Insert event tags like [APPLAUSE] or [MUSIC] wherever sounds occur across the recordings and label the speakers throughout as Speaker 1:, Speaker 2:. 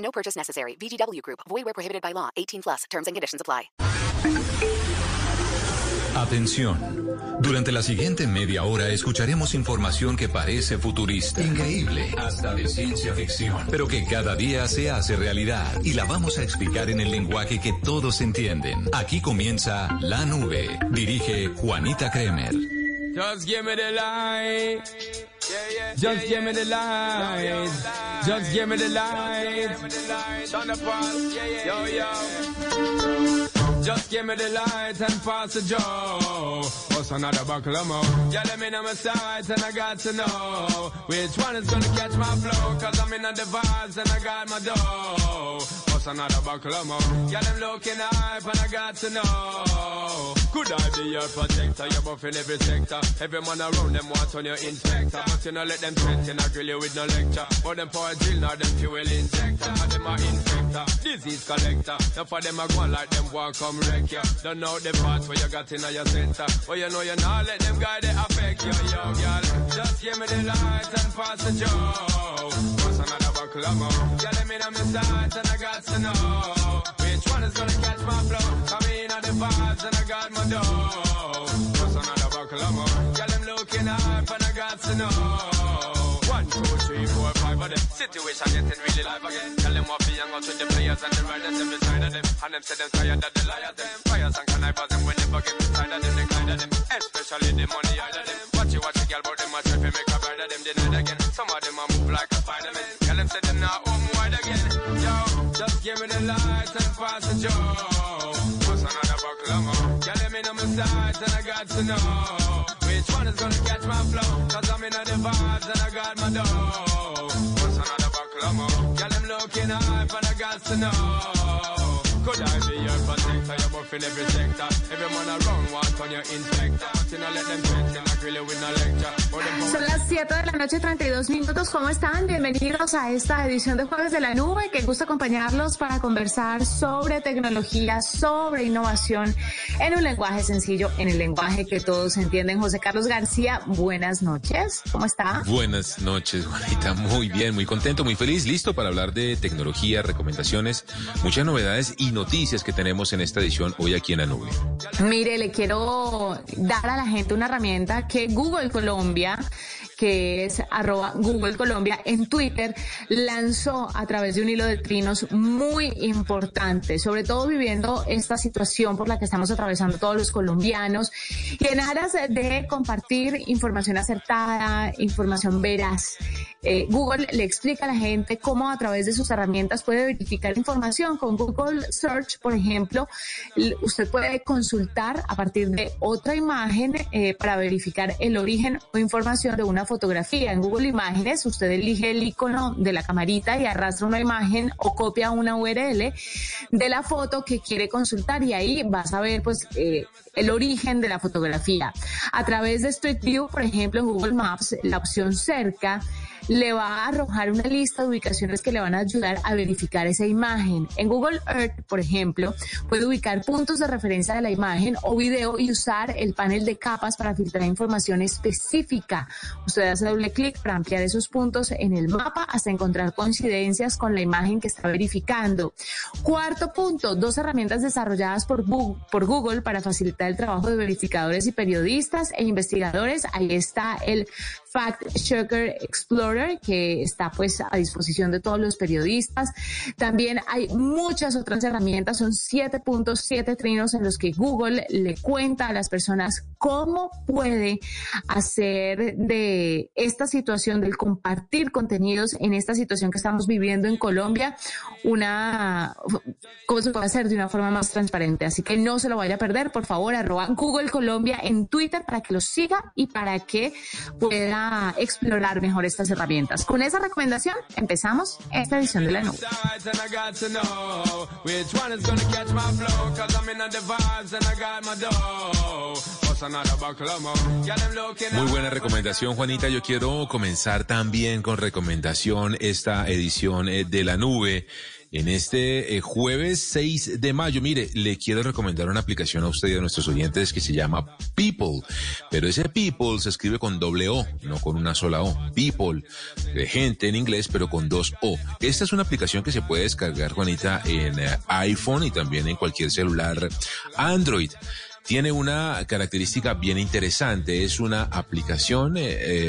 Speaker 1: No purchase necessary. VGW Group. Void where prohibited by law. 18 plus. Terms and conditions apply.
Speaker 2: Atención. Durante la siguiente media hora escucharemos información que parece futurista, increíble, hasta de ciencia ficción, pero que cada día se hace realidad y la vamos a explicar en el lenguaje que todos entienden. Aquí comienza La Nube. Dirige Juanita Kremer.
Speaker 3: Just give me the light. Just give me the light. Just give me the light. Yo, yo. Just give me the light and pass the joe. What's another buckle of more? Yeah, let me know my sight and I got to know which one is gonna catch my flow. Cause I'm in the vibes and I got my dough. What's another buckle of more? Yeah, them looking hype and I got to know. Could I be your protector? You're buffing every sector. Every man around them want on your inspector. But you know, let them threaten, I grill you with no lecture. But them for a drill, now them fuel injector. And them a infector, disease collector. Now for them, I go like them walk come wreck ya. Don't know the parts where you got in your center. Well, you know you're not let them guide it affect you, yo, girl. Just give me the light and pass the another more? Yeah, let me know my sight and I got to know. Which one is gonna catch my flow? Come in on the vibes and I got my dough. What's another buckle of more? Yeah, them looking hype and I got to know. One, two, three, four, five of them. Situation getting really live again. Tell them what be young out with the players and the riders them beside of them. And them say them tired of the liars them. Fires and connivers them when they forget inside of them, they kind of them. Especially the money out of them. Watch you watch the girl, but them a try to make a bride of them deny again. Some of them a move like Spider-Man. Tell them say them not home wide again. Yo, just give me the light and pass the joe. What's another buckle of more? Yeah, let me know my sides and I got to know. Which one is gonna catch my flow? Cause I'm in the vibes and I got my dough. What's another buckle of more? Yeah, them looking hype and I got to know. Could I be your protector? You're buffing every sector. Every man around want on your inspector. But you know let them threaten, I grill you with no lecture. But them
Speaker 4: Son las 7 de la noche, 32 minutos. ¿Cómo están? Bienvenidos a esta edición de Jueves de la Nube. Que gusta acompañarlos para conversar sobre tecnología, sobre innovación en un lenguaje sencillo, en el lenguaje que todos entienden. José Carlos García, buenas noches. ¿Cómo está?
Speaker 5: Buenas noches, Juanita. Muy bien, muy contento, muy feliz, listo para hablar de tecnología, recomendaciones, muchas novedades y noticias que tenemos en esta hoy aquí en la nube.
Speaker 4: Mire, le quiero dar a la gente una herramienta que Google Colombia que es arroba Google Colombia en Twitter, lanzó a través de un hilo de trinos muy importante, sobre todo viviendo esta situación por la que estamos atravesando todos los colombianos y en aras de compartir información acertada, información veraz. Eh, Google le explica a la gente cómo a través de sus herramientas puede verificar información. Con Google Search, por ejemplo, usted puede consultar a partir de otra imagen eh, para verificar el origen o información de una fotografía. En Google Imágenes, usted elige el icono de la camarita y arrastra una imagen o copia una URL de la foto que quiere consultar y ahí vas a ver pues eh, el origen de la fotografía. A través de Street View, por ejemplo, en Google Maps, la opción cerca le va a arrojar una lista de ubicaciones que le van a ayudar a verificar esa imagen. En Google Earth, por ejemplo, puede ubicar puntos de referencia de la imagen o video y usar el panel de capas para filtrar información específica. Usted hace doble clic para ampliar esos puntos en el mapa hasta encontrar coincidencias con la imagen que está verificando. Cuarto punto, dos herramientas desarrolladas por Google para facilitar el trabajo de verificadores y periodistas e investigadores. Ahí está el Fact Checker Explorer, que está pues a disposición de todos los periodistas. También hay muchas otras herramientas, son 7.7 trinos en los que Google le cuenta a las personas cómo puede hacer de esta situación del compartir contenidos en esta situación que estamos viviendo en Colombia una, cómo se puede hacer de una forma más transparente. Así que no se lo vaya a perder, por favor, arroba Google Colombia en Twitter para que lo siga y para que pueda explorar mejor estas herramientas. Con esa recomendación empezamos esta edición de la nube.
Speaker 5: Muy buena recomendación, Juanita. Yo quiero comenzar también con recomendación esta edición eh, de la nube. En este eh, jueves 6 de mayo, mire, le quiero recomendar una aplicación a usted y a nuestros oyentes que se llama People. Pero ese People se escribe con doble O, no con una sola O. People, de gente en inglés, pero con dos O. Esta es una aplicación que se puede descargar, Juanita, en eh, iPhone y también en cualquier celular Android tiene una característica bien interesante. Es una aplicación, eh,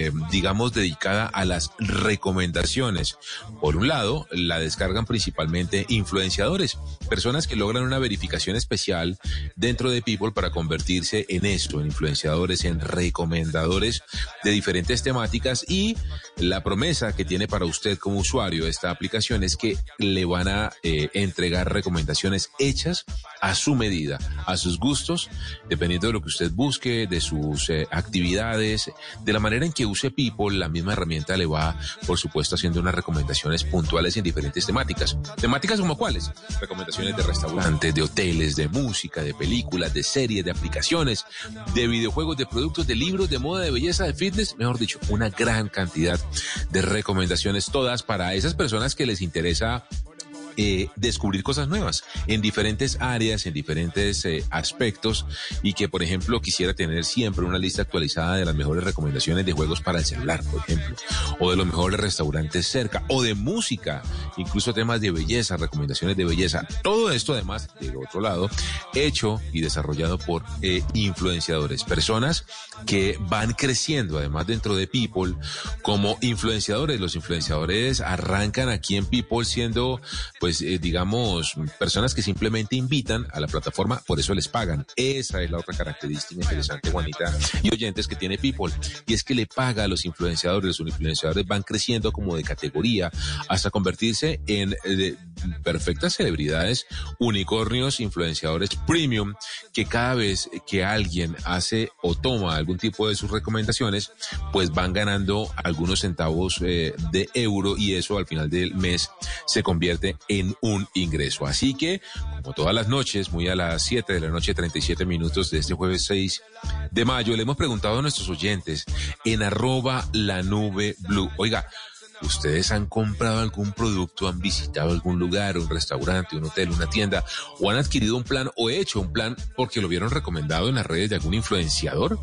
Speaker 5: eh, digamos, dedicada a las recomendaciones. Por un lado, la descargan principalmente influenciadores, personas que logran una verificación especial dentro de People para convertirse en esto, en influenciadores, en recomendadores de diferentes temáticas y la promesa que tiene para usted como usuario esta aplicación es que le van a eh, entregar recomendaciones hechas a su medida, a sus gustos dependiendo de lo que usted busque, de sus eh, actividades, de la manera en que use People, la misma herramienta le va, por supuesto, haciendo unas recomendaciones puntuales en diferentes temáticas. ¿Temáticas como cuáles? Recomendaciones de restaurantes, de hoteles, de música, de películas, de series, de aplicaciones, de videojuegos, de productos, de libros, de moda, de belleza, de fitness, mejor dicho, una gran cantidad de recomendaciones, todas para esas personas que les interesa eh, descubrir cosas nuevas en diferentes áreas, en diferentes eh, aspectos y que, por ejemplo, quisiera tener siempre una lista actualizada de las mejores recomendaciones de juegos para el celular, por ejemplo, o de los mejores restaurantes cerca, o de música, incluso temas de belleza, recomendaciones de belleza. Todo esto, además, del otro lado, hecho y desarrollado por eh, influenciadores, personas que van creciendo, además, dentro de People, como influenciadores. Los influenciadores arrancan aquí en People siendo pues eh, digamos, personas que simplemente invitan a la plataforma, por eso les pagan. Esa es la otra característica interesante, Juanita, y oyentes que tiene People, y es que le paga a los influenciadores, los influenciadores van creciendo como de categoría hasta convertirse en eh, perfectas celebridades, unicornios, influenciadores premium, que cada vez que alguien hace o toma algún tipo de sus recomendaciones, pues van ganando algunos centavos eh, de euro y eso al final del mes se convierte en un ingreso. Así que, como todas las noches, muy a las 7 de la noche, 37 minutos de este jueves 6 de mayo, le hemos preguntado a nuestros oyentes en arroba la nube blue. Oiga, ¿Ustedes han comprado algún producto, han visitado algún lugar, un restaurante, un hotel, una tienda, o han adquirido un plan o hecho un plan porque lo vieron recomendado en las redes de algún influenciador?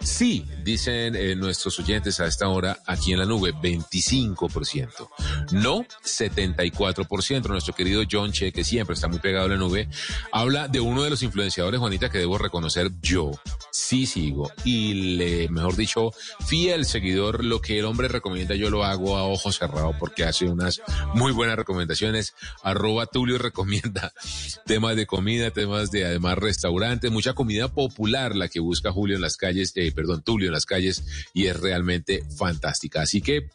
Speaker 5: Sí, dicen eh, nuestros oyentes a esta hora aquí en la nube, 25%. No, 74%. Nuestro querido John Che, que siempre está muy pegado a la nube, habla de uno de los influenciadores, Juanita, que debo reconocer yo. Sí sigo. Y le, mejor dicho, fiel seguidor, lo que el hombre recomienda yo lo hago a ojo cerrado porque hace unas muy buenas recomendaciones. Arroba Tulio recomienda [LAUGHS] temas de comida, temas de además restaurantes, mucha comida popular la que busca Julio en las calles, eh, perdón, Tulio en las calles y es realmente fantástica. Así que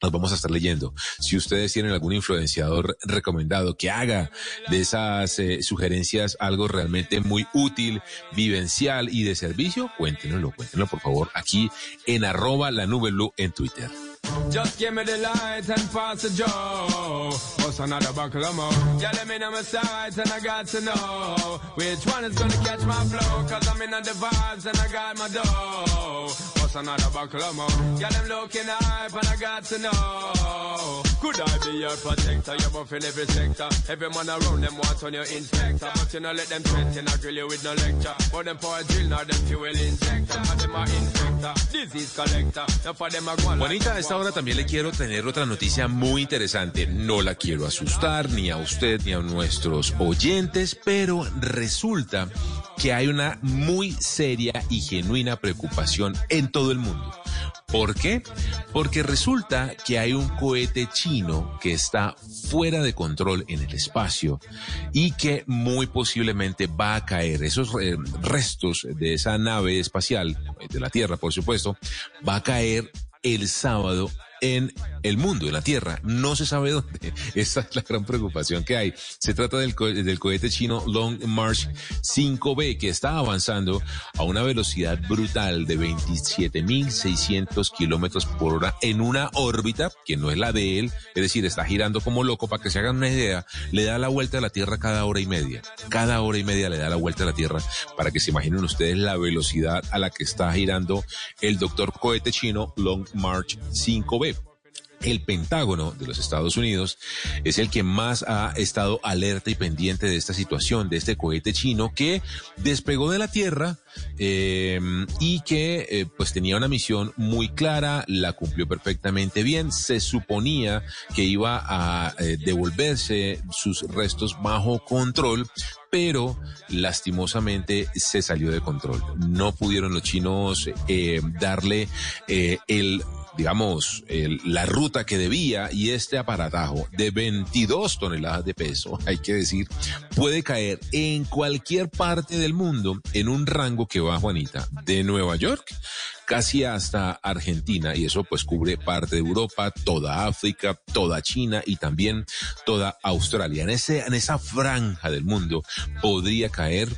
Speaker 5: nos vamos a estar leyendo. Si ustedes tienen algún influenciador recomendado que haga de esas eh, sugerencias algo realmente muy útil, vivencial y de servicio, cuéntenoslo, cuéntenlo por favor aquí en arroba la nube en Twitter.
Speaker 3: Just give me the light and pass the joe. What's another buckle of more? Yeah, let me know my sight and I got to know which one is gonna catch my flow. Cause I'm in the vibes and I got my dough. What's another buckle of more? Yeah, them looking hype and I got to know. Could I be your protector? You're buff in every sector. Every man around them want on your inspector. But you know, let them threaten, I grill you with no lecture. But them power drill, now them fuel injector. And them are infector, disease collector. Now for them, I go on
Speaker 5: a esta hora también le quiero tener otra noticia muy interesante. No la quiero asustar ni a usted ni a nuestros oyentes, pero resulta que hay una muy seria y genuina preocupación en todo el mundo ¿Por qué? Porque resulta que hay un cohete chino que está fuera de control en el espacio y que muy posiblemente va a caer. Esos eh, restos de esa nave espacial, de la Tierra por supuesto, va a caer el sábado en el mundo, en la Tierra. No se sabe [LAUGHS] dónde. Esa es la gran preocupación que hay. Se trata del, del cohete chino Long March 5B que está avanzando a una velocidad brutal de 27.600 kilómetros por hora en una órbita que no es la de él. Es decir, está girando como loco. Para que se hagan una idea, le da la vuelta a la Tierra cada hora y media. Cada hora y media le da la vuelta a la Tierra para que se imaginen ustedes la velocidad a la que está girando el doctor cohete chino Long March 5B el Pentágono de los Estados Unidos es el que más ha estado alerta y pendiente de esta situación, de este cohete chino que despegó de la Tierra eh, y que eh, pues tenía una misión muy clara, la cumplió perfectamente bien, se suponía que iba a eh, devolverse sus restos bajo control, pero lastimosamente se salió de control. No pudieron los chinos darle el digamos, la ruta que debía y este aparatajo de 22 toneladas de peso, [LAUGHS] hay que decir, puede caer en cualquier parte del mundo en un rango que va, Juanita, de Nueva York casi hasta Argentina y eso pues cubre parte de Europa, toda África, toda China y también toda Australia. En, ese, en esa franja del mundo podría caer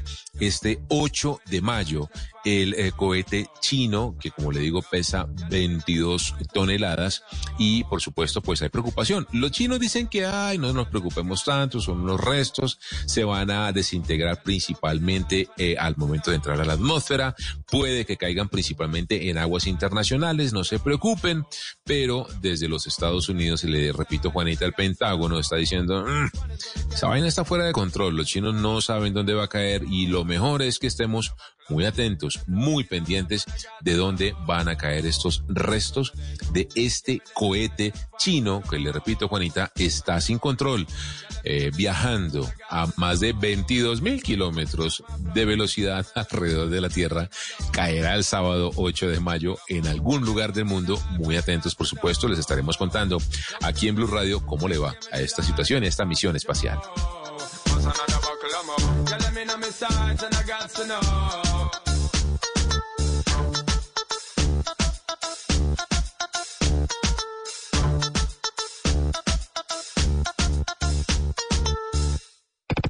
Speaker 5: este 8 de mayo el eh, cohete chino que como le digo pesa 22 toneladas y por supuesto pues hay preocupación. Los chinos dicen que ay no nos preocupemos tanto, son los restos, se van a desintegrar principalmente eh, al momento de entrar a la atmósfera, puede que caigan principalmente en aguas internacionales, no se preocupen, pero desde los Estados Unidos, le repito, Juanita, el Pentágono está diciendo, mm, esa está fuera de control, los chinos no saben dónde va a caer y lo mejor es que estemos muy atentos, muy pendientes de dónde van a caer estos restos de este cohete chino, que le repito, Juanita, está sin control, eh, viajando a más de 22 mil kilómetros de velocidad [LAUGHS] alrededor de la Tierra, caerá el sábado 8 de mayo en algún lugar del mundo. Muy atentos, por supuesto, les estaremos contando aquí en Blue Radio cómo le va a esta situación, a esta misión espacial.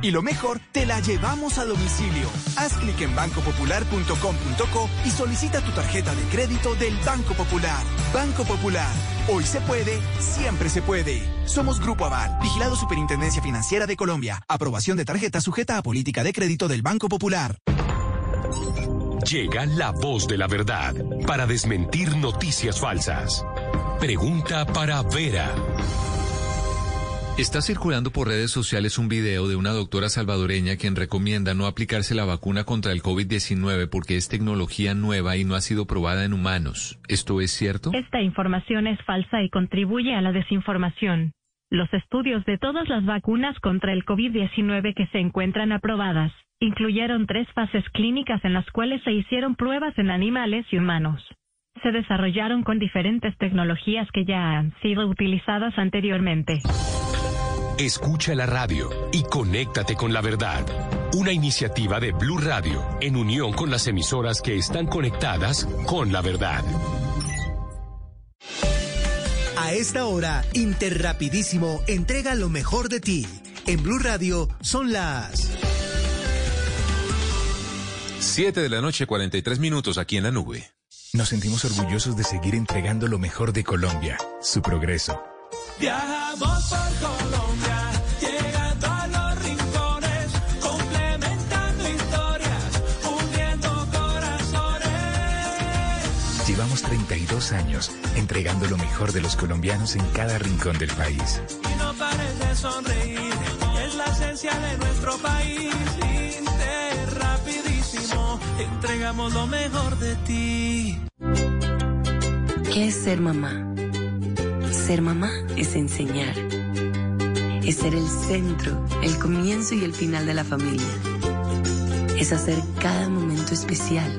Speaker 6: Y lo mejor, te la llevamos a domicilio. Haz clic en bancopopular.com.co y solicita tu tarjeta de crédito del Banco Popular. Banco Popular. Hoy se puede, siempre se puede. Somos Grupo Aval, vigilado Superintendencia Financiera de Colombia. Aprobación de tarjeta sujeta a política de crédito del Banco Popular.
Speaker 7: Llega la voz de la verdad para desmentir noticias falsas. Pregunta para Vera.
Speaker 8: Está circulando por redes sociales un video de una doctora salvadoreña quien recomienda no aplicarse la vacuna contra el COVID-19 porque es tecnología nueva y no ha sido probada en humanos. ¿Esto es cierto?
Speaker 9: Esta información es falsa y contribuye a la desinformación. Los estudios de todas las vacunas contra el COVID-19 que se encuentran aprobadas incluyeron tres fases clínicas en las cuales se hicieron pruebas en animales y humanos. Se desarrollaron con diferentes tecnologías que ya han sido utilizadas anteriormente.
Speaker 7: Escucha la radio y conéctate con la verdad. Una iniciativa de Blue Radio en unión con las emisoras que están conectadas con la verdad.
Speaker 10: A esta hora, Interrapidísimo entrega lo mejor de ti. En Blue Radio son las
Speaker 5: 7 de la noche, 43 minutos aquí en la nube.
Speaker 11: Nos sentimos orgullosos de seguir entregando lo mejor de Colombia, su progreso.
Speaker 12: Viajamos por Colombia.
Speaker 11: 32 años entregando lo mejor de los colombianos en cada rincón del país.
Speaker 12: Y no pares de sonreír, es la esencia de nuestro país. Inter, rapidísimo, entregamos lo mejor de ti.
Speaker 13: ¿Qué es ser mamá? Ser mamá es enseñar. Es ser el centro, el comienzo y el final de la familia. Es hacer cada momento especial.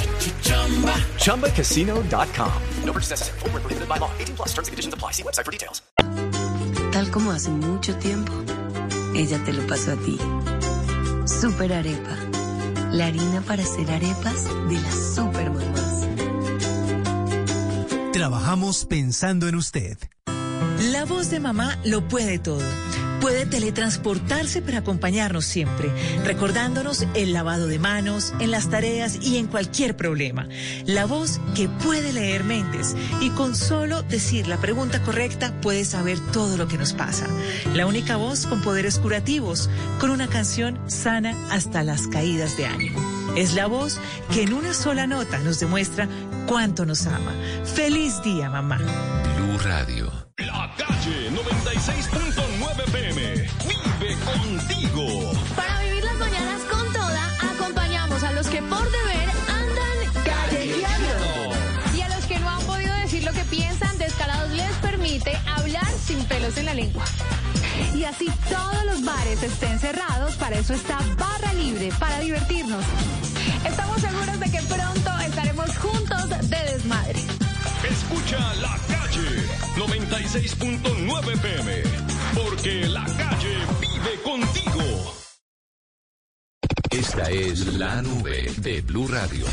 Speaker 14: ChumbaCasino.com. No purchase necessary. Full prohibited by law. 18 plus terms and conditions apply. See website for details.
Speaker 13: Tal como hace mucho tiempo, ella te lo pasó a ti. Super Arepa. La harina para hacer arepas de las super mamás.
Speaker 10: Trabajamos pensando en usted.
Speaker 15: La voz de mamá lo puede todo. Puede teletransportarse para acompañarnos siempre, recordándonos el lavado de manos, en las tareas y en cualquier problema. La voz que puede leer mentes y con solo decir la pregunta correcta puede saber todo lo que nos pasa. La única voz con poderes curativos, con una canción sana hasta las caídas de ánimo. Es la voz que en una sola nota nos demuestra cuánto nos ama. Feliz día, mamá.
Speaker 7: Blue Radio.
Speaker 16: La calle 96.9 PM. Vive contigo.
Speaker 17: Para vivir las mañanas con toda, acompañamos a los que por deber andan callejeando. Y a los que no han podido decir lo que piensan, Descarados les permite hablar sin pelos en la lengua. Y así todos los bares estén cerrados, para eso está Barra Libre, para divertirnos. Estamos seguros de que pronto estaremos juntos de desmadre.
Speaker 16: Escucha La Calle 96.9 PM. Porque la calle vive contigo.
Speaker 2: Esta es la nube de Blue Radio.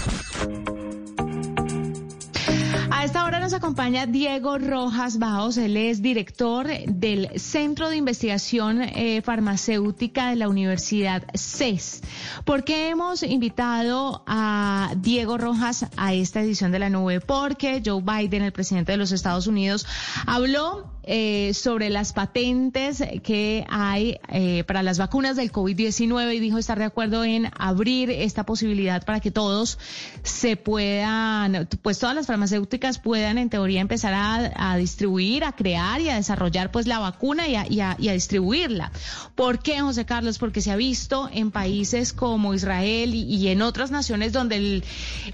Speaker 4: A esta hora nos acompaña Diego Rojas Baos, él es director del Centro de Investigación eh, Farmacéutica de la Universidad CES. ¿Por qué hemos invitado a Diego Rojas a esta edición de la nube? Porque Joe Biden, el presidente de los Estados Unidos, habló eh, sobre las patentes que hay eh, para las vacunas del COVID-19 y dijo estar de acuerdo en abrir esta posibilidad para que todos se puedan, pues todas las farmacéuticas puedan en teoría empezar a, distribuir, a crear y a desarrollar pues la vacuna y a, y a, y a distribuirla. ¿Por qué, José Carlos? Porque se ha visto en países como Israel y, y en otras naciones donde el,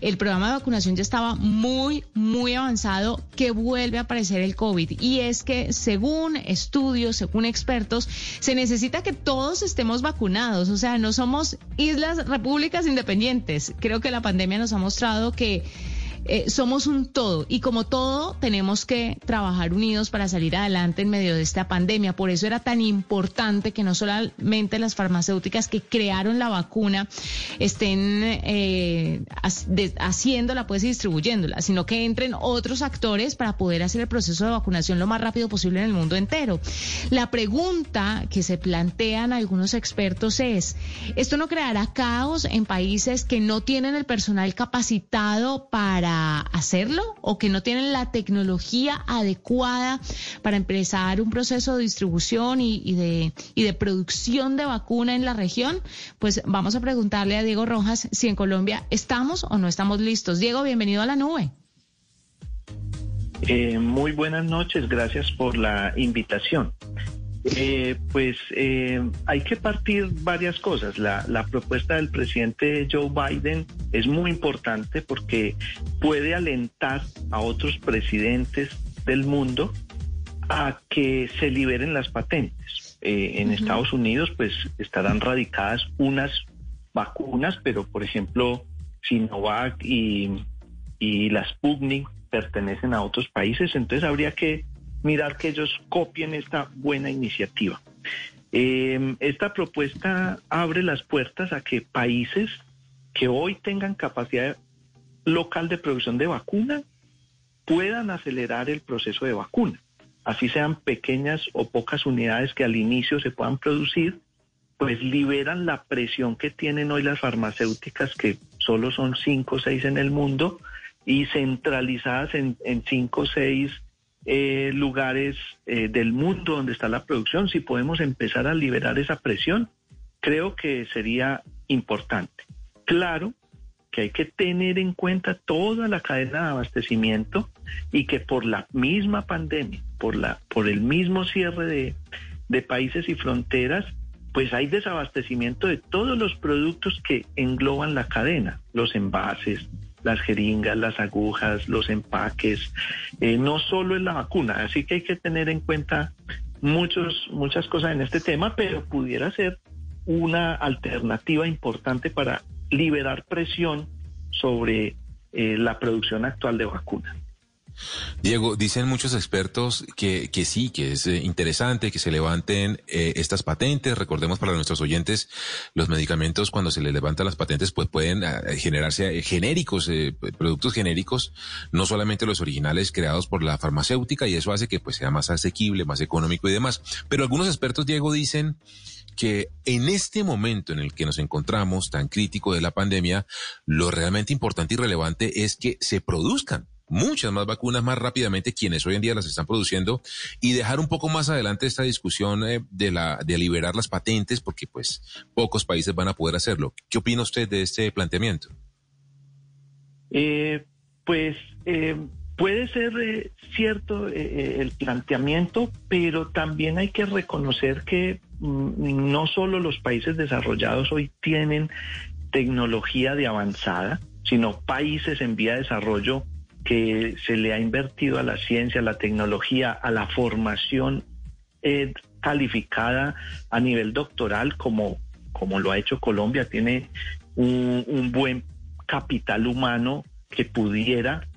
Speaker 4: el programa de vacunación ya estaba muy, muy avanzado que vuelve a aparecer el COVID. Y es que según estudios, según expertos, se necesita que todos estemos vacunados. O sea, no somos islas, repúblicas independientes. Creo que la pandemia nos ha mostrado que eh, somos un todo y como todo tenemos que trabajar unidos para salir adelante en medio de esta pandemia. Por eso era tan importante que no solamente las farmacéuticas que crearon la vacuna estén eh, haciéndola pues distribuyéndola, sino que entren otros actores para poder hacer el proceso de vacunación lo más rápido posible en el mundo entero. La pregunta que se plantean algunos expertos es, ¿esto no creará caos en países que no tienen el personal capacitado para hacerlo o que no tienen la tecnología adecuada para empezar un proceso de distribución y, de, y de producción de vacuna en la región, pues vamos a preguntarle a Diego Rojas si en Colombia estamos o no estamos listos. Diego, bienvenido a la nube.
Speaker 18: Eh, muy buenas noches, gracias por la invitación. Eh, pues eh, hay que partir varias cosas. La, la, propuesta del presidente Joe Biden es muy importante porque puede alentar a otros presidentes del mundo a que se liberen las patentes. Eh, en uh -huh. Estados Unidos pues estarán radicadas unas vacunas, pero por ejemplo Sinovac y, y la Sputnik pertenecen a otros países, entonces habría que mirar que ellos copien esta buena iniciativa. Eh, esta propuesta abre las puertas a que países que hoy tengan capacidad local de producción de vacuna puedan acelerar el proceso de vacuna. así sean pequeñas o pocas unidades que al inicio se puedan producir, pues liberan la presión que tienen hoy las farmacéuticas, que solo son cinco o seis en el mundo, y centralizadas en, en cinco o seis eh, lugares eh, del mundo donde está la producción, si podemos empezar a liberar esa presión, creo que sería importante. Claro que hay que tener en cuenta toda la cadena de abastecimiento y que por la misma pandemia, por, la, por el mismo cierre de, de países y fronteras, pues hay desabastecimiento de todos los productos que engloban la cadena, los envases, las jeringas, las agujas, los empaques, eh, no solo en la vacuna. Así que hay que tener en cuenta muchos, muchas cosas en este tema, pero pudiera ser una alternativa importante para liberar presión sobre eh, la producción actual de vacunas.
Speaker 5: Diego, dicen muchos expertos que, que sí, que es eh, interesante que se levanten eh, estas patentes. Recordemos para nuestros oyentes, los medicamentos cuando se les levantan las patentes, pues pueden ah, generarse genéricos, productos genéricos, no solamente los originales creados por la farmacéutica, y eso hace que pues sea más asequible, más económico y demás. Pero algunos expertos, Diego, dicen que en este momento en el que nos encontramos tan crítico de la pandemia, lo realmente importante y relevante es que se produzcan muchas más vacunas más rápidamente quienes hoy en día las están produciendo y dejar un poco más adelante esta discusión eh, de la de liberar las patentes porque pues pocos países van a poder hacerlo. ¿Qué opina usted de este planteamiento?
Speaker 18: Eh, pues eh, puede ser cierto el planteamiento, pero también hay que reconocer que Mm, no solo los países desarrollados hoy tienen tecnología de avanzada, sino países en vía de desarrollo que se le ha invertido a la ciencia, a la tecnología, a la formación eh, calificada a nivel doctoral, como, como lo ha hecho Colombia, tiene un, un buen capital humano que pudiera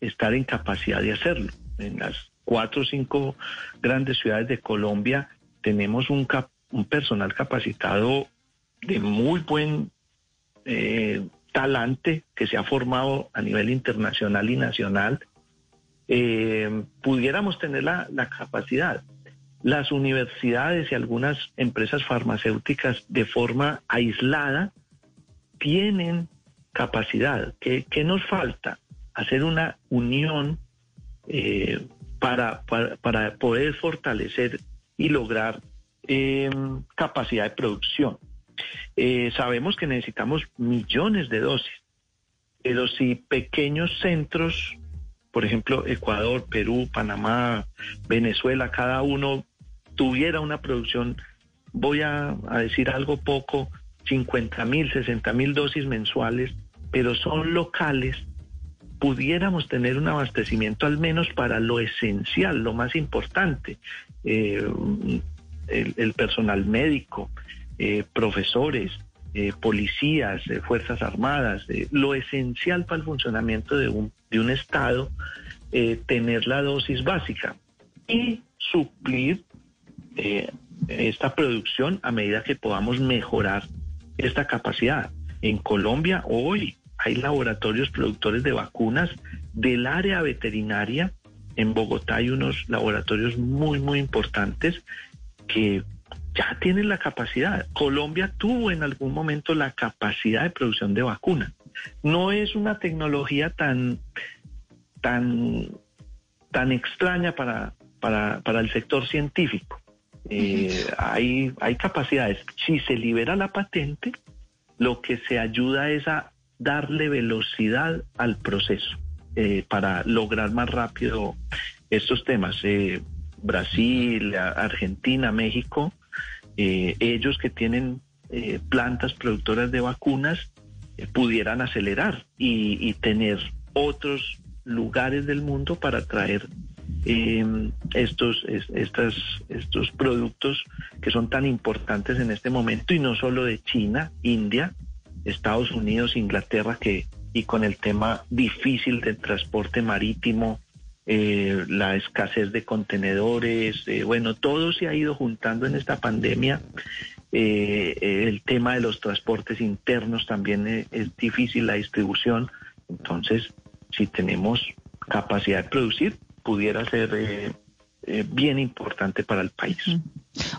Speaker 18: estar en capacidad de hacerlo. En las cuatro o cinco grandes ciudades de Colombia tenemos un, un personal capacitado de muy buen eh, talante que se ha formado a nivel internacional y nacional, eh, pudiéramos tener la, capacidad. Las universidades y algunas empresas farmacéuticas de forma aislada tienen capacidad. ¿Qué, nos falta? Hacer una unión eh, para poder fortalecer y lograr eh, capacidad de producción. Eh, sabemos que necesitamos millones de dosis, pero si pequeños centros, por ejemplo, Ecuador, Perú, Panamá, Venezuela, cada uno tuviera una producción, voy a, decir algo poco, 50 mil, 60 mil dosis mensuales, pero son locales, pudiéramos tener un abastecimiento al menos para lo esencial, lo más importante. Eh, el, personal médico, eh, profesores, eh, policías, fuerzas armadas, lo esencial para el funcionamiento de un, de un Estado, tener la dosis básica y suplir esta producción a medida que podamos mejorar esta capacidad. En Colombia hoy hay laboratorios productores de vacunas del área veterinaria. En Bogotá hay unos laboratorios muy, muy importantes que ya tienen la capacidad. Colombia tuvo en algún momento la capacidad de producción de vacunas. No es una tecnología tan, tan, tan extraña para, para, para el sector científico. Eh, hay, hay capacidades. Si se libera la patente, lo que se ayuda es a darle velocidad al proceso eh, para lograr más rápido estos temas. Eh, Brasil, Argentina, México, eh, ellos que tienen plantas productoras de vacunas pudieran acelerar y, tener otros lugares del mundo para traer em, estos, estos productos que son tan importantes en este momento y no solo de China, India, Estados Unidos, Inglaterra, que y con el tema difícil del transporte marítimo, eh, la escasez de contenedores, eh, bueno, todo se ha ido juntando en esta pandemia. Eh, el tema de los transportes internos también es, difícil, la distribución. Entonces, si tenemos capacidad de producir, pudiera ser eh, bien importante para el país.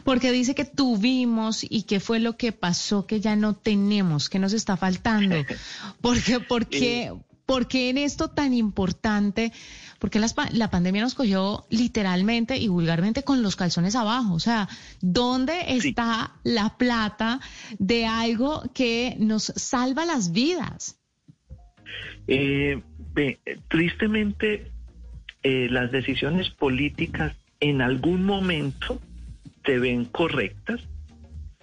Speaker 4: Porque dice que tuvimos y qué fue lo que pasó que ya no tenemos, que nos está faltando. [LAUGHS] Porque, porque, porque en esto tan importante, porque las la pandemia nos cogió literalmente y vulgarmente con los calzones abajo. O sea, ¿dónde está la plata de algo que nos salva las vidas?
Speaker 18: Eh, eh, tristemente, eh, las decisiones políticas en algún momento se ven correctas.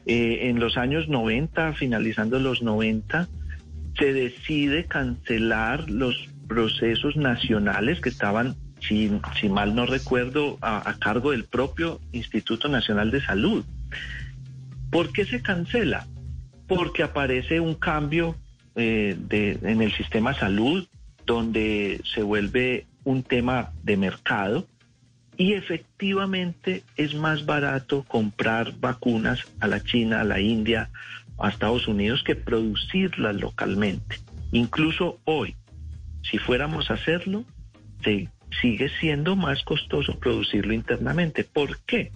Speaker 18: Eh, en los años 90, finalizando los 90, se decide cancelar los procesos nacionales que estaban, si, mal no recuerdo, a, a cargo del propio Instituto Nacional de Salud. ¿Por qué se cancela? Porque aparece un cambio eh, de- en el sistema salud donde se vuelve un tema de mercado y efectivamente es más barato comprar vacunas a la China, a la India, a Estados Unidos que producirlas localmente. Incluso hoy, si fuéramos a hacerlo, sigue siendo más costoso producirlo internamente. ¿Por qué?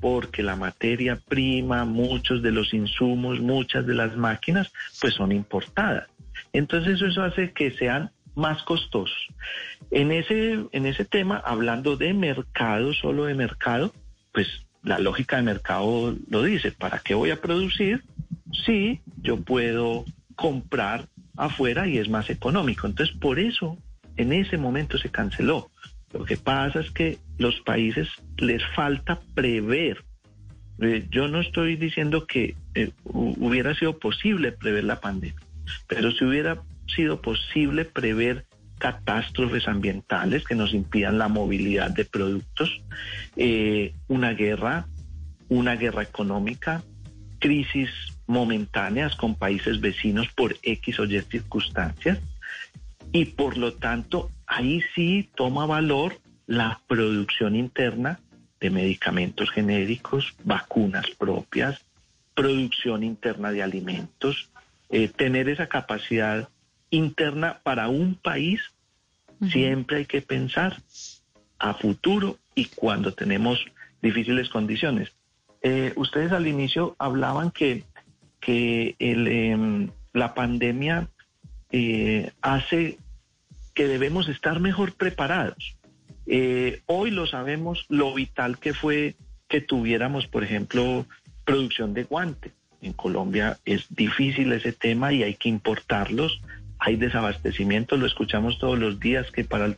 Speaker 18: Porque la materia prima, muchos de los insumos, muchas de las máquinas, pues son importadas. Entonces eso hace que sean más costosos. En ese, en ese tema, hablando de mercado, solo de mercado, pues la lógica de mercado lo dice, ¿para qué voy a producir? Sí, yo puedo comprar afuera y es más económico. Entonces, por eso, en ese momento se canceló. Lo que pasa es que los países les falta prever. Eh, yo no estoy diciendo que eh, hu- hubiera sido posible prever la pandemia, pero si hubiera sido posible prever catástrofes ambientales que nos impidan la movilidad de productos, eh, una guerra, una guerra económica, crisis momentáneas con países vecinos por X o Y circunstancias, y por lo tanto ahí sí toma valor la producción interna de medicamentos genéricos, vacunas propias, producción interna de alimentos, eh, tener esa capacidad interna para un país, siempre hay que pensar a futuro y cuando tenemos difíciles condiciones. Eh, ustedes al inicio hablaban que, que el, em, la pandemia eh, hace que debemos estar mejor preparados. Eh, hoy lo sabemos, lo vital que fue que tuviéramos, por ejemplo, producción de guante. En Colombia es difícil ese tema y hay que importarlos. Hay desabastecimiento, lo escuchamos todos los días que para el-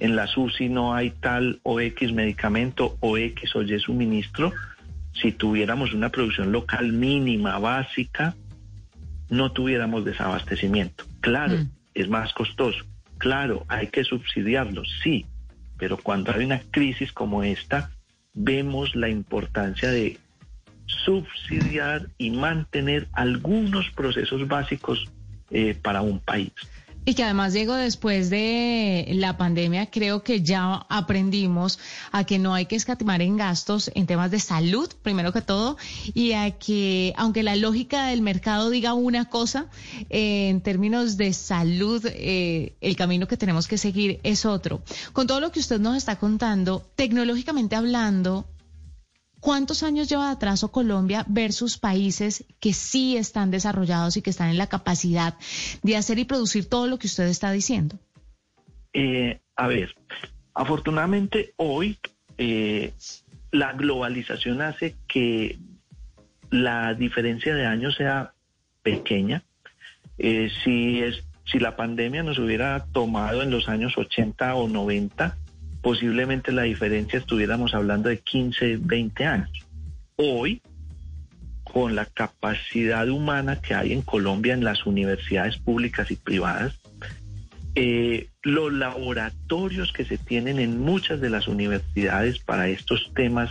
Speaker 18: en la SUSI no hay tal o X medicamento o X o Y suministro. Si tuviéramos una producción local mínima, básica, no tuviéramos desabastecimiento. Claro, es más costoso. Claro, hay que subsidiarlo, sí, pero cuando hay una crisis como esta, vemos la importancia de subsidiar y mantener algunos procesos básicos eh, para un país.
Speaker 4: Y que además, Diego, después de la pandemia, creo que ya aprendimos a que no hay que escatimar en gastos en temas de salud, primero que todo, y a que, aunque la lógica del mercado diga una cosa, eh, en términos de salud, eh, el camino que tenemos que seguir es otro. Con todo lo que usted nos está contando, tecnológicamente hablando, ¿Cuántos años lleva de atraso Colombia versus países que sí están desarrollados y que están en la capacidad de hacer y producir todo lo que usted está diciendo?
Speaker 18: Eh, a ver, afortunadamente hoy eh, la globalización hace que la diferencia de años sea pequeña. Eh, si, es, si la pandemia nos hubiera tomado en los años 80 o 90, posiblemente la diferencia estuviéramos hablando de 15, 20 años. Hoy, con la capacidad humana que hay en Colombia en las universidades públicas y privadas, eh, los laboratorios que se tienen en muchas de las universidades para estos temas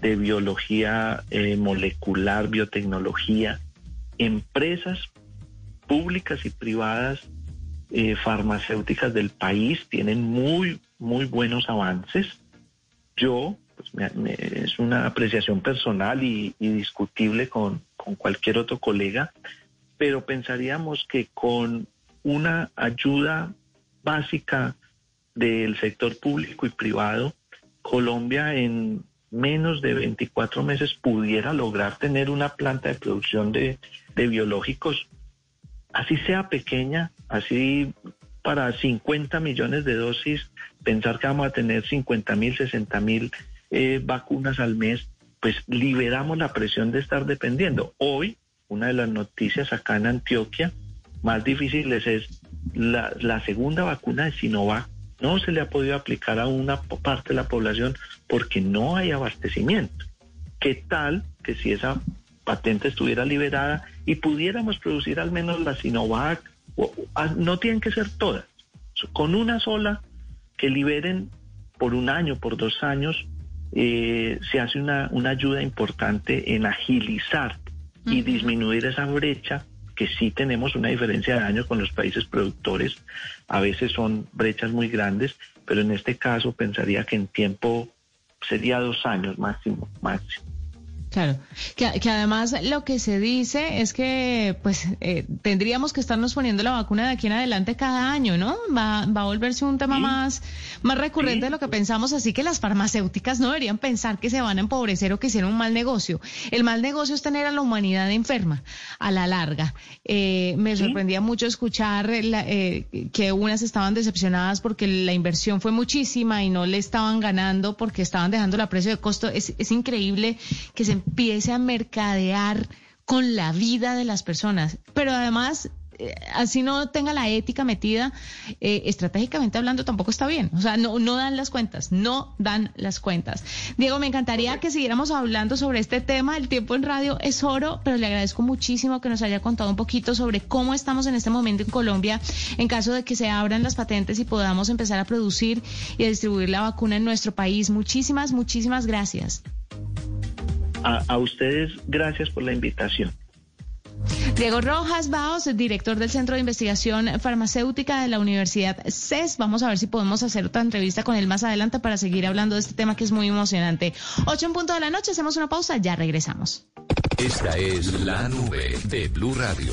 Speaker 18: de biología eh, molecular, biotecnología, empresas públicas y privadas eh, farmacéuticas del país tienen muy, muy buenos avances. Yo, pues, me- es una apreciación personal y, discutible con, cualquier otro colega, pero pensaríamos que con una ayuda básica del sector público y privado Colombia en menos de 24 meses pudiera lograr tener una planta de producción de biológicos, así sea pequeña, así para 50 millones de dosis, pensar que vamos a tener 50 mil, 60 mil eh, vacunas al mes, pues liberamos la presión de estar dependiendo. Hoy, una de las noticias acá en Antioquia más difíciles es la, la segunda vacuna de Sinovac. No se le ha podido aplicar a una parte de la población porque no hay abastecimiento. ¿Qué tal que si esa patente estuviera liberada y pudiéramos producir al menos la Sinovac? O- a- no tienen que ser todas. Con una sola que liberen por un año, por dos años, eh, se hace una, una ayuda importante en agilizar y disminuir esa brecha que sí tenemos una diferencia de años con los países productores. A veces son brechas muy grandes, pero en este caso pensaría que en tiempo sería dos años máximo, máximo.
Speaker 4: Claro, que, que además lo que se dice es que pues eh, tendríamos que estarnos poniendo la vacuna de aquí en adelante cada año, ¿no? Va, va a volverse un tema más, más recurrente de lo que pensamos, así que las farmacéuticas no deberían pensar que se van a empobrecer o que hicieron un mal negocio. El mal negocio es tener a la humanidad enferma a la larga. Eh, me sorprendía mucho escuchar la- eh, que unas estaban decepcionadas porque la inversión fue muchísima y no le estaban ganando porque estaban dejando la precio de costo. Es, es increíble que se empiece a mercadear con la vida de las personas, pero además eh, así no tenga la ética metida, eh, estratégicamente hablando tampoco está bien. O sea, no, no dan las cuentas, no dan las cuentas. Diego, me encantaría que siguiéramos hablando sobre este tema. El tiempo en radio es oro, pero le agradezco muchísimo que nos haya contado un poquito sobre cómo estamos en este momento en Colombia en caso de que se abran las patentes y podamos empezar a producir y a distribuir la vacuna en nuestro país. Muchísimas, muchísimas gracias.
Speaker 18: A, a ustedes, gracias por la invitación.
Speaker 4: Diego Rojas Baos, director del Centro de Investigación Farmacéutica de la Universidad CES. Vamos a ver si podemos hacer otra entrevista con él más adelante para seguir hablando de este tema que es muy emocionante. Ocho en punto de la noche, hacemos una pausa, ya regresamos.
Speaker 2: Esta es la nube de Blue Radio.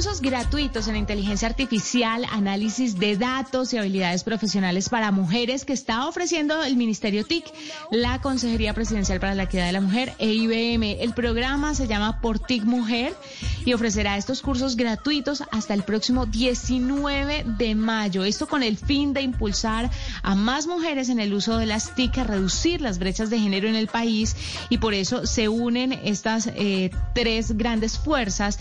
Speaker 4: Cursos gratuitos en inteligencia artificial, análisis de datos y habilidades profesionales para mujeres que está ofreciendo el Ministerio TIC, la Consejería Presidencial para la Equidad de la Mujer e IBM. El programa se llama Por TIC Mujer y ofrecerá estos cursos gratuitos hasta el próximo 19 de mayo. Esto con el fin de impulsar a más mujeres en el uso de las TIC, a reducir las brechas de género en el país y por eso se unen estas eh, tres grandes fuerzas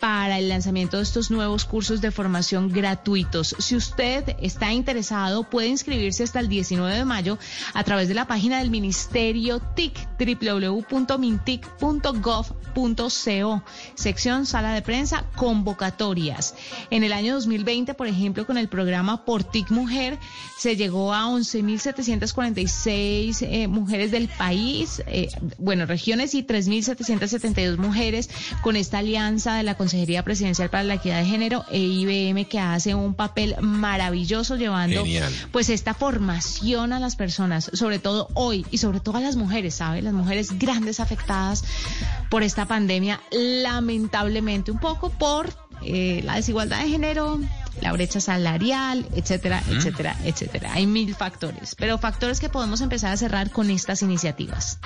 Speaker 4: para el lanzamiento de estos nuevos cursos de formación gratuitos. Si usted está interesado, puede inscribirse hasta el 19 de mayo a través de la página del Ministerio TIC, www.mintic.gov.co, sección sala de prensa, convocatorias. En el año 2020, por ejemplo, con el programa Por TIC Mujer, se llegó a 11.746 eh, mujeres del país, eh, bueno, regiones y 3.772 mujeres con esta alianza de la Consejería Presidencial para la Equidad de Género e IBM que hace un papel maravilloso llevando
Speaker 5: Genial.
Speaker 4: pues esta formación a las personas, sobre todo hoy y sobre todo a las mujeres, ¿sabe? Las mujeres grandes afectadas por esta pandemia, lamentablemente un poco por eh, la desigualdad de género, la brecha salarial, etcétera, etcétera, etcétera. Hay mil factores, pero factores que podemos empezar a cerrar con estas iniciativas.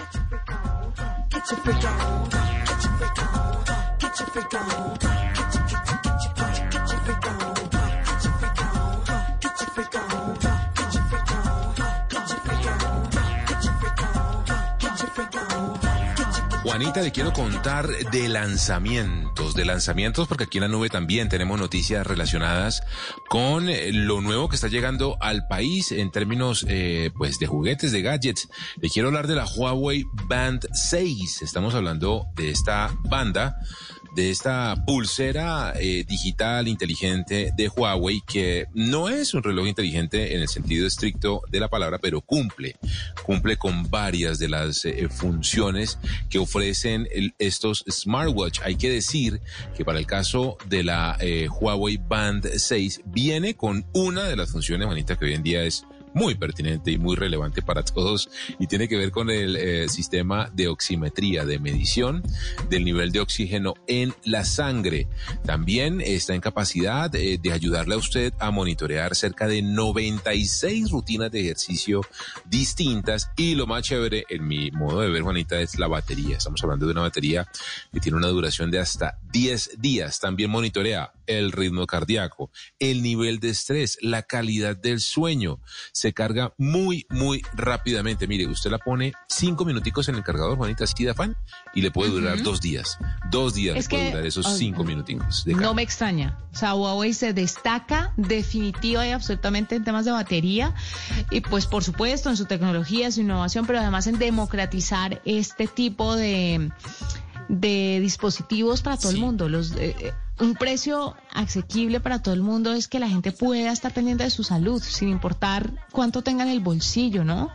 Speaker 5: Juanita, le quiero contar de lanzamientos, de lanzamientos, porque aquí en la nube también tenemos noticias relacionadas con eh, lo nuevo que está llegando al país en términos, eh, pues, de juguetes, de gadgets. Le quiero hablar de la Huawei Band 6. Estamos hablando de esta banda de esta pulsera eh, digital inteligente de Huawei que no es un reloj inteligente en el sentido estricto de la palabra, pero cumple, cumple con varias de las eh, funciones que ofrecen estos smartwatch. Hay que decir que para el caso de la eh, Huawei Band 6 viene con una de las funciones, manita, que hoy en día es muy pertinente y muy relevante para todos y tiene que ver con el eh, sistema de oximetría, de medición del nivel de oxígeno en la sangre. También está en capacidad eh, de ayudarle a usted a monitorear cerca de 96 rutinas de ejercicio distintas y lo más chévere, en mi modo de ver, Juanita, es la batería. Estamos hablando de una batería que tiene una duración de hasta 10 días. También monitorea el ritmo cardíaco, el nivel de estrés, la calidad del sueño. Se carga muy, muy rápidamente. Mire, usted la pone cinco minuticos en el cargador, Juanita, afán, y le puede durar dos días. Dos días le puede durar esos cinco minuticos.
Speaker 4: no me extraña. O sea, Huawei se destaca definitiva y absolutamente en temas de batería y pues por supuesto en su tecnología, su innovación, pero además en democratizar este tipo de de dispositivos para todo el mundo. Los, eh, eh, un precio asequible para todo el mundo es que la gente pueda estar pendiente de su salud, sin importar cuánto tenga en el bolsillo, ¿no?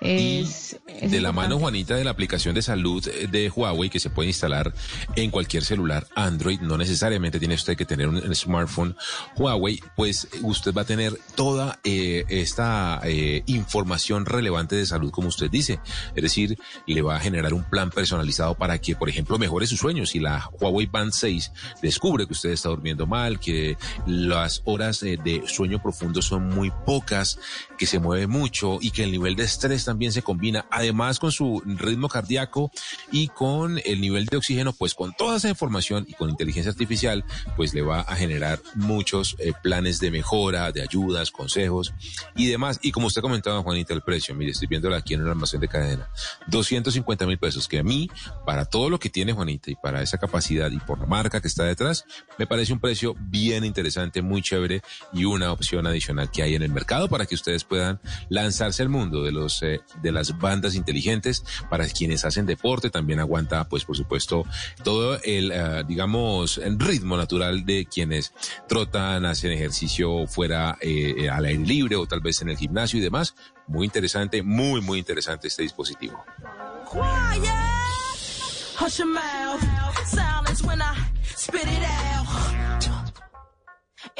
Speaker 5: Es, de la mano, Juanita, de la aplicación de salud de Huawei que se puede instalar en cualquier celular Android, no necesariamente tiene usted que tener un smartphone Huawei, pues usted va a tener toda eh, esta eh, información relevante de salud, como usted dice. Es decir, le va a generar un plan personalizado para que, por ejemplo, mejore sus sueños. Si la Huawei Band 6 descubre que usted está durmiendo mal, que las horas eh, de sueño profundo son muy pocas, que se mueve mucho y que el nivel de estrés también se combina, además con su ritmo cardíaco y con el nivel de oxígeno, pues con toda esa información y con inteligencia artificial, pues le va a generar muchos eh, planes de mejora, de ayudas, consejos y demás. Y como usted comentaba, Juanita, el precio, mire, estoy viéndolo aquí en el almacén de cadena, 250 mil pesos, que a mí, para todo lo que tiene Juanita y para esa capacidad y por la marca que está detrás, me parece un precio bien interesante, muy chévere y una opción adicional que hay en el mercado para que ustedes puedan lanzarse al mundo de los eh, de las bandas inteligentes para quienes hacen deporte, también aguanta, pues por supuesto, todo el, uh, digamos, el ritmo natural de quienes trotan, hacen ejercicio fuera eh, al aire libre o tal vez en el gimnasio y demás. Muy interesante, muy, muy interesante este dispositivo.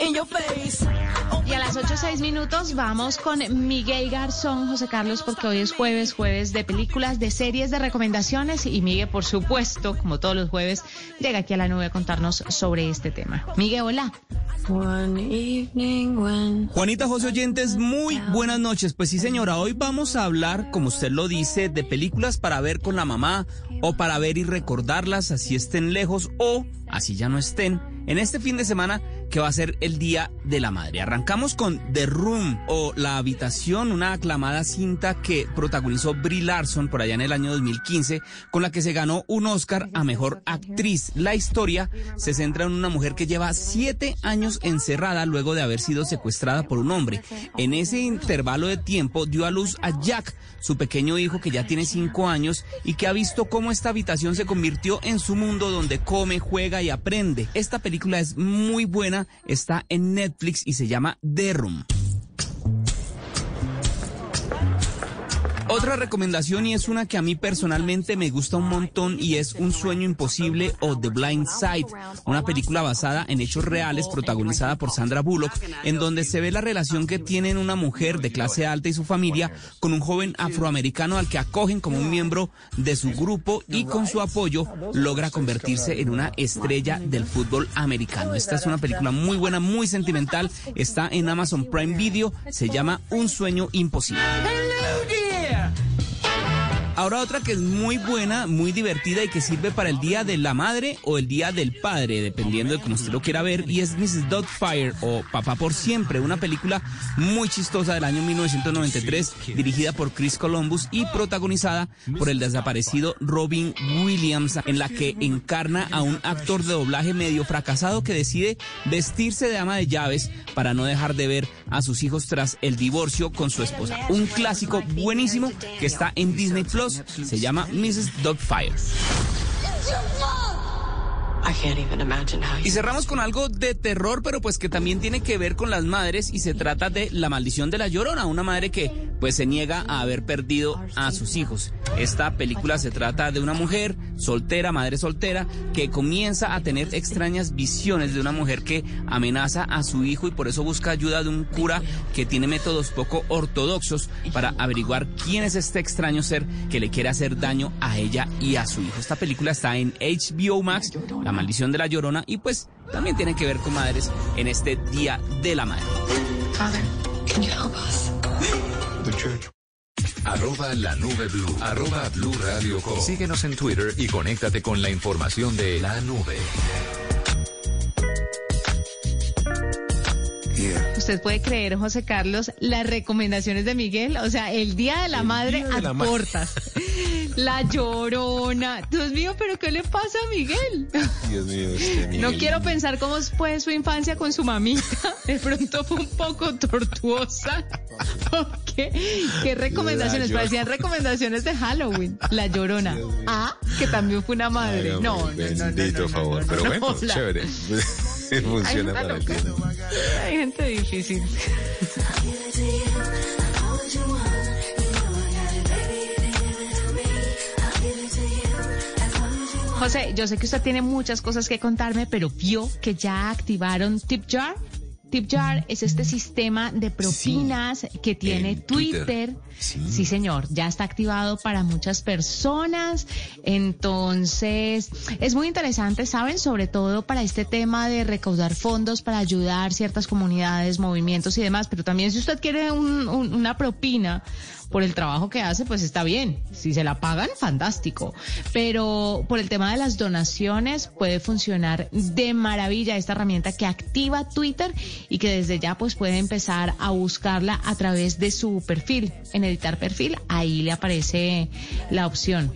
Speaker 4: Y a las 8 6 minutos vamos con Miguel Garzón, José Carlos, porque hoy es jueves, jueves de películas, de series, de recomendaciones. Y Miguel, por supuesto, como todos los jueves, llega aquí a la nube a contarnos sobre este tema. Miguel, hola.
Speaker 19: Juanita José Oyentes, muy buenas noches. Pues sí, señora, hoy vamos a hablar, como usted lo dice, de películas para ver con la mamá o para ver y recordarlas así estén lejos o así ya no estén en este fin de semana que va a ser el Día de la Madre. Arrancamos con The Room o La Habitación, una aclamada cinta que protagonizó Brie Larson por allá en el año 2015, con la que se ganó un Oscar a Mejor Actriz. La historia se centra en una mujer que lleva siete años encerrada luego de haber sido secuestrada por un hombre. En ese intervalo de tiempo dio a luz a Jack, su pequeño hijo que ya tiene cinco años y que ha visto cómo esta habitación se convirtió en su mundo donde come, juega y aprende. Esta película es muy buena, está en Netflix y se llama The. Otra recomendación y es una que a mí personalmente me gusta un montón y es Un sueño imposible o The Blind Side, una película basada en hechos reales protagonizada por Sandra Bullock, en donde se ve la relación que tienen una mujer de clase alta y su familia con un joven afroamericano al que acogen como un miembro de su grupo y con su apoyo logra convertirse en una estrella del fútbol americano. Esta es una película muy buena, muy sentimental, está en Amazon Prime Video, se llama Un sueño imposible. Yeah. Ahora otra que es muy buena, muy divertida y que sirve para el Día de la Madre o el Día del Padre, dependiendo de cómo usted lo quiera ver, y es Mrs. Doubtfire o Papá por Siempre, una película muy chistosa del año 1993, dirigida por Chris Columbus y protagonizada por el desaparecido Robin Williams, en la que encarna a un actor de doblaje medio fracasado que decide vestirse de ama de llaves para no dejar de ver a sus hijos tras el divorcio con su esposa. Un clásico buenísimo que está en Disney Plus, se llama Mrs. Dogfire. Y cerramos con algo de terror, pero pues que también tiene que ver con las madres y se trata de La maldición de la llorona, una madre que pues se niega a haber perdido a sus hijos. Esta película se trata de una mujer soltera, madre soltera, que comienza a tener extrañas visiones de una mujer que amenaza a su hijo y por eso busca ayuda de un cura que tiene métodos poco ortodoxos para averiguar quién es este extraño ser que le quiere hacer daño a ella y a su hijo. Esta película está en HBO Max, La maldición de la llorona, y pues también tiene que ver con madres en este Día de la Madre.
Speaker 2: Arroba la nube blue. Arroba blue radio com. Síguenos en Twitter y conéctate con la información de la nube.
Speaker 4: Usted puede creer, José Carlos, las recomendaciones de Miguel, o sea, el Día de la Madre
Speaker 5: de
Speaker 4: a portas. [LAUGHS] La llorona. Dios mío, pero ¿qué le pasa a Miguel?
Speaker 5: Dios mío, este
Speaker 4: No quiero pensar cómo fue su infancia con su mamita. [LAUGHS] De pronto fue un poco tortuosa. [LAUGHS] ¿Qué, qué recomendaciones? Parecían recomendaciones de Halloween. La llorona. Ah, que también fue una madre.
Speaker 5: Ay,
Speaker 4: No, no, no, no,
Speaker 5: Bendito
Speaker 4: no,
Speaker 5: favor. Pero
Speaker 4: no,
Speaker 5: bueno, chévere. Funciona para.
Speaker 4: Hay gente difícil. José, yo sé que usted tiene muchas cosas que contarme, pero vio que ya activaron TipJar. TipJar es este sistema de propinas que tiene
Speaker 5: en Twitter.
Speaker 4: Twitter. Sí. señor, ya está activado para muchas personas. Entonces, es muy interesante, ¿saben? Sobre todo para este tema de recaudar fondos para ayudar ciertas comunidades, movimientos y demás. Pero también si usted quiere un- un- una propina por el trabajo que hace, pues está bien. Si se la pagan, fantástico. Pero por el tema de las donaciones, puede funcionar de maravilla esta herramienta que activa Twitter y que desde ya pues puede empezar a buscarla a través de su perfil. En editar perfil, ahí le aparece la opción.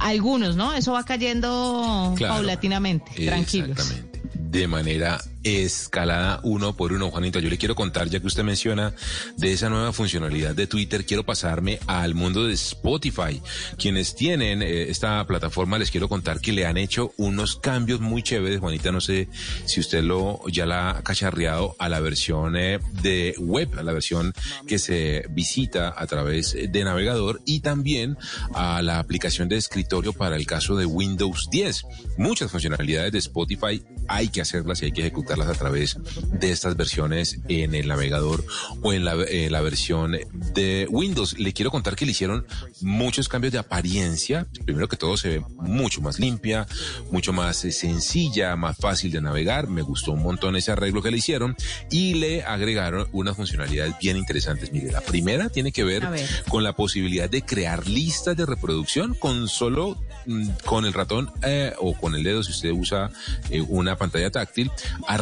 Speaker 4: Algunos, ¿no? Eso va cayendo
Speaker 5: Claro.
Speaker 4: paulatinamente. Tranquilos.
Speaker 5: Exactamente. De manera escalada uno por uno, Juanita. Yo le quiero contar, ya que usted menciona de esa nueva funcionalidad de Twitter, quiero pasarme al mundo de Spotify. Quienes tienen eh, esta plataforma, les quiero contar que le han hecho unos cambios muy chéveres, Juanita. No sé si usted lo ya la ha cacharreado a la versión eh, de web, a la versión que se visita a través de navegador y también a la aplicación de escritorio para el caso de Windows 10. Muchas funcionalidades de Spotify hay que hacerlas y hay que a través de estas versiones en el navegador o en la, eh, la versión de Windows. Le quiero contar que le hicieron muchos cambios de apariencia. Primero que todo se ve mucho más limpia, mucho más eh, sencilla, más fácil de navegar. Me gustó un montón ese arreglo que le hicieron y le agregaron unas funcionalidades bien interesantes. Mire, la primera tiene que ver con la posibilidad de crear listas de reproducción con solo mm, con el ratón eh, o con el dedo si usted usa eh, una pantalla táctil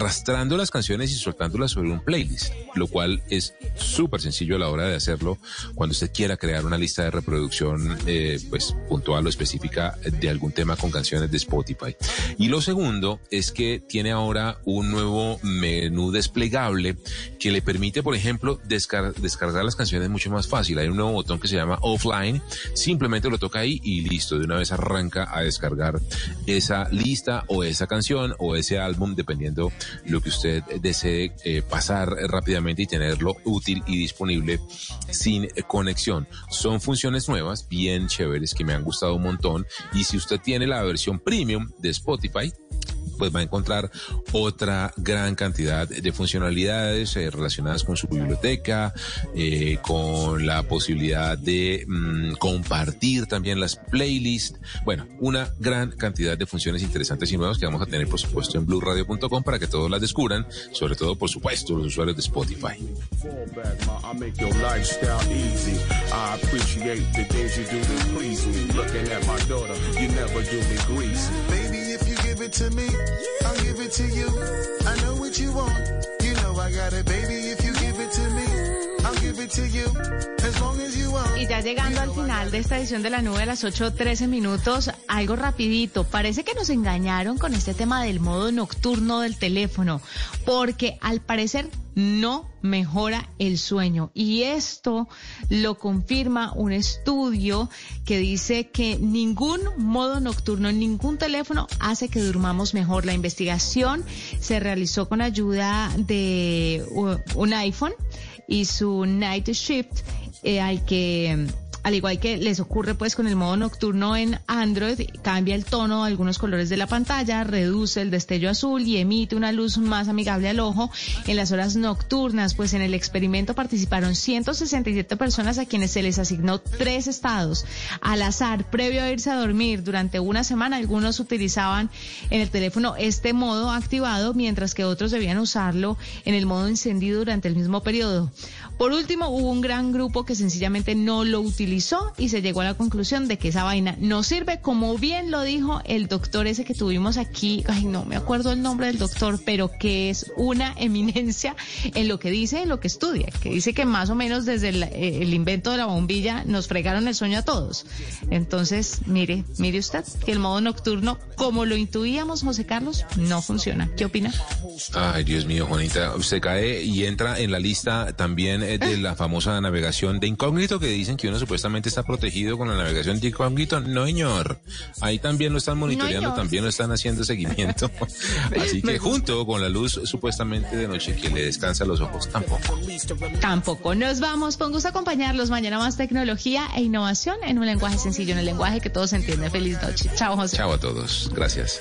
Speaker 5: arrastrando las canciones y soltándolas sobre un playlist lo cual es súper sencillo a la hora de hacerlo cuando usted quiera crear una lista de reproducción eh, pues puntual o específica de algún tema con canciones de Spotify. Y lo segundo es que tiene ahora un nuevo menú desplegable que le permite por ejemplo descar- descargar las canciones mucho más fácil. Hay un nuevo botón que se llama offline. Simplemente lo toca ahí y listo de una vez arranca a descargar esa lista o esa canción o ese álbum dependiendo lo que usted desee eh, pasar rápidamente y tenerlo útil y disponible sin conexión. Son funciones nuevas, bien chéveres, que me han gustado un montón. Y si usted tiene la versión premium de Spotify, pues va a encontrar otra gran cantidad de funcionalidades eh, relacionadas con su biblioteca, eh, con la posibilidad de mm, compartir también las playlists. Bueno, una gran cantidad de funciones interesantes y nuevas que vamos a tener, por supuesto, en blueradio.com para que todos las descubran, sobre todo, por supuesto, los usuarios de Spotify.
Speaker 20: It to me, I'll give it to you. I know what you want. You know I got it, baby. If you give it to me, I'll give it to you. As
Speaker 4: Y ya llegando al final de esta edición de la nube a las 8.13 minutos, algo rapidito. Parece que nos engañaron con este tema del modo nocturno del teléfono, porque al parecer no mejora el sueño. Y esto lo confirma un estudio que dice que ningún modo nocturno ningún teléfono hace que durmamos mejor. La investigación se realizó con ayuda de un iPhone y su Night Shift eh, al que al igual que les ocurre pues con el modo nocturno en Android, cambia el tono, algunos colores de la pantalla, reduce el destello azul y emite una luz más amigable al ojo en las horas nocturnas, pues en el experimento participaron 167 personas a quienes se les asignó tres estados al azar previo a irse a dormir durante una semana. Algunos utilizaban en el teléfono este modo activado, mientras que otros debían usarlo en el modo encendido durante el mismo periodo. Por último, hubo un gran grupo que sencillamente no lo utilizó y se llegó a la conclusión de que esa vaina no sirve, como bien lo dijo el doctor ese que tuvimos aquí, ay no me acuerdo el nombre del doctor, pero que es una [LAUGHS] eminencia en lo que dice, en lo que estudia, que dice que más o menos desde el, eh, el invento de la bombilla nos fregaron el sueño a todos. Entonces, mire, mire usted que el modo nocturno, como lo intuíamos, José Carlos, no funciona. ¿Qué opina?
Speaker 5: Ay, Dios mío, Juanita, se cae y entra en la lista también eh, de la famosa navegación de incógnito que dicen que uno supuestamente está protegido con la navegación de incógnito. No, señor. Ahí también lo están monitoreando,
Speaker 4: No,
Speaker 5: también lo están haciendo seguimiento. [LAUGHS] Así que junto con la luz supuestamente de noche que le descansa los ojos, tampoco.
Speaker 4: Tampoco. Nos vamos. Con gusto acompañarlos. Mañana más tecnología e innovación en un lenguaje sencillo, en el lenguaje que todos entienden. Feliz noche. Chao, José.
Speaker 5: Chao a todos. Gracias.